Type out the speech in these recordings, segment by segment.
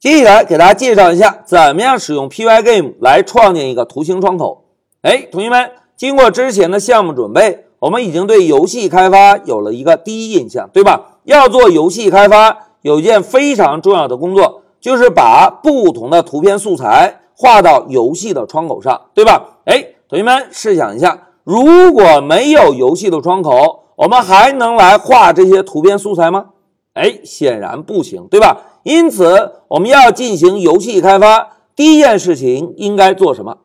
接下来给大家介绍一下，怎么样使用 Pygame 来创建一个图形窗口。哎，同学们，经过之前的项目准备，我们已经对游戏开发有了一个第一印象，对吧？要做游戏开发，有一件非常重要的工作，就是把不同的图片素材画到游戏的窗口上，对吧？哎，同学们，试想一下，如果没有游戏的窗口，我们还能来画这些图片素材吗？哎，显然不行，对吧？因此，我们要进行游戏开发，第一件事情应该做什么？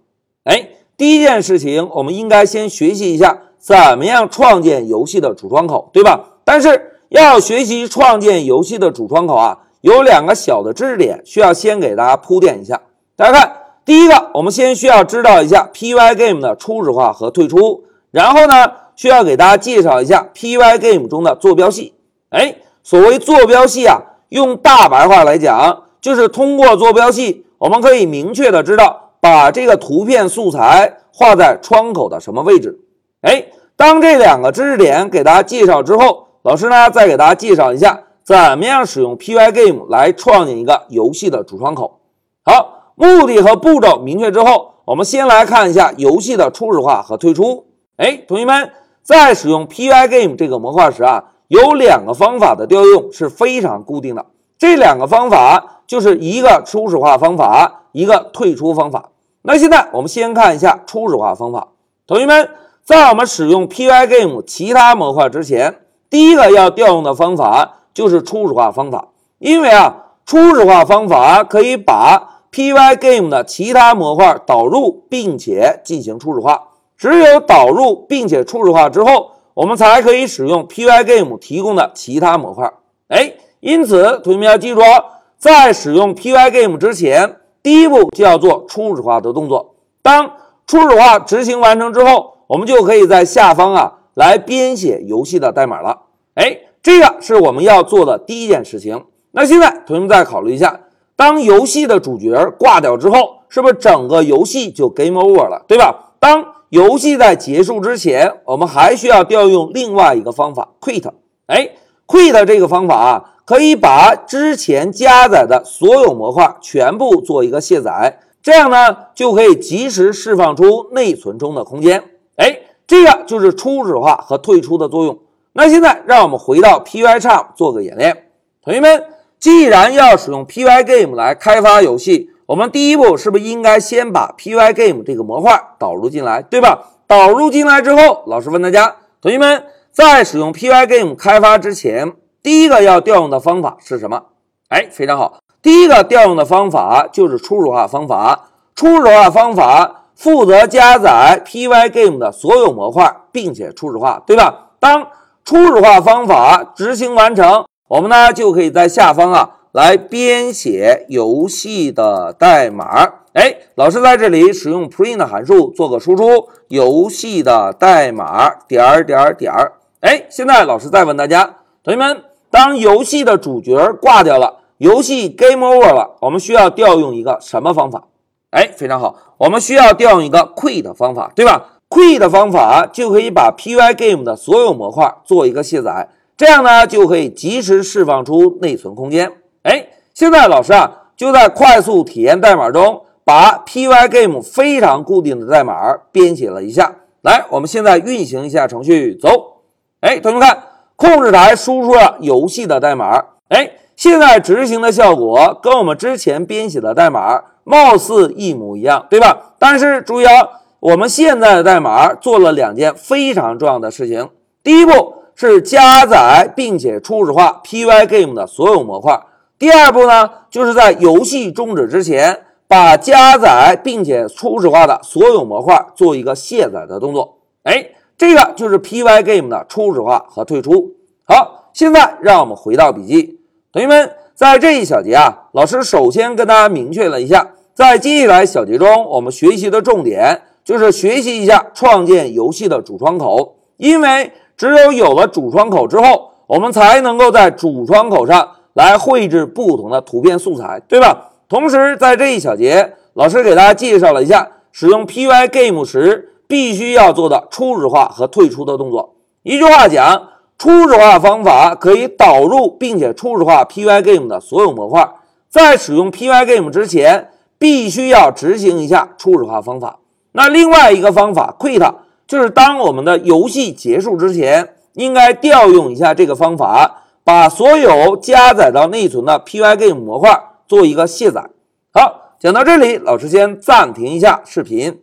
哎，第一件事情，我们应该先学习一下怎么样创建游戏的主窗口，对吧？但是要学习创建游戏的主窗口啊，有两个小的知识点需要先给大家铺垫一下。大家看，第一个，我们先需要知道一下 Pygame 的初始化和退出，然后呢，需要给大家介绍一下 Pygame 中的坐标系。哎，所谓坐标系啊。用大白话来讲，就是通过坐标系，我们可以明确的知道把这个图片素材画在窗口的什么位置。哎，当这两个知识点给大家介绍之后，老师呢再给大家介绍一下怎么样使用 Pygame 来创建一个游戏的主窗口。好，目的和步骤明确之后，我们先来看一下游戏的初始化和退出。哎，同学们在使用 Pygame 这个模块时啊。有两个方法的调用是非常固定的，这两个方法就是一个初始化方法，一个退出方法。那现在我们先看一下初始化方法。同学们，在我们使用 Pygame 其他模块之前，第一个要调用的方法就是初始化方法，因为啊，初始化方法可以把 Pygame 的其他模块导入并且进行初始化。只有导入并且初始化之后。我们才可以使用 Pygame 提供的其他模块。哎，因此同学们要记住哦，在使用 Pygame 之前，第一步就要做初始化的动作。当初始化执行完成之后，我们就可以在下方啊来编写游戏的代码了。哎，这个是我们要做的第一件事情。那现在同学们再考虑一下，当游戏的主角挂掉之后，是不是整个游戏就 Game Over 了，对吧？当游戏在结束之前，我们还需要调用另外一个方法 quit。哎，quit 这个方法啊，可以把之前加载的所有模块全部做一个卸载，这样呢就可以及时释放出内存中的空间。哎，这个就是初始化和退出的作用。那现在让我们回到 Pycharm 做个演练。同学们，既然要使用 Pygame 来开发游戏。我们第一步是不是应该先把 Pygame 这个模块导入进来，对吧？导入进来之后，老师问大家，同学们在使用 Pygame 开发之前，第一个要调用的方法是什么？哎，非常好，第一个调用的方法就是初始化方法。初始化方法负责加载 Pygame 的所有模块，并且初始化，对吧？当初始化方法执行完成，我们呢就可以在下方啊。来编写游戏的代码。哎，老师在这里使用 print 函数做个输出，游戏的代码点儿点儿点儿。哎，现在老师再问大家，同学们，当游戏的主角挂掉了，游戏 game over 了，我们需要调用一个什么方法？哎，非常好，我们需要调用一个 quit 方法，对吧？quit 方法就可以把 Pygame 的所有模块做一个卸载，这样呢就可以及时释放出内存空间。现在老师啊就在快速体验代码中把 Pygame 非常固定的代码编写了一下。来，我们现在运行一下程序，走。哎，同学们看，控制台输出了游戏的代码。哎，现在执行的效果跟我们之前编写的代码貌似一模一样，对吧？但是注意啊，我们现在的代码做了两件非常重要的事情。第一步是加载并且初始化 Pygame 的所有模块。第二步呢，就是在游戏终止之前，把加载并且初始化的所有模块做一个卸载的动作。哎，这个就是 Pygame 的初始化和退出。好，现在让我们回到笔记，同学们，在这一小节啊，老师首先跟大家明确了一下，在接下来小节中，我们学习的重点就是学习一下创建游戏的主窗口，因为只有有了主窗口之后，我们才能够在主窗口上。来绘制不同的图片素材，对吧？同时，在这一小节，老师给大家介绍了一下使用 Pygame 时必须要做的初始化和退出的动作。一句话讲，初始化方法可以导入并且初始化 Pygame 的所有模块，在使用 Pygame 之前，必须要执行一下初始化方法。那另外一个方法 Quit，就是当我们的游戏结束之前，应该调用一下这个方法，把所有加载到内存的 Pygame 模块做一个卸载。好，讲到这里，老师先暂停一下视频。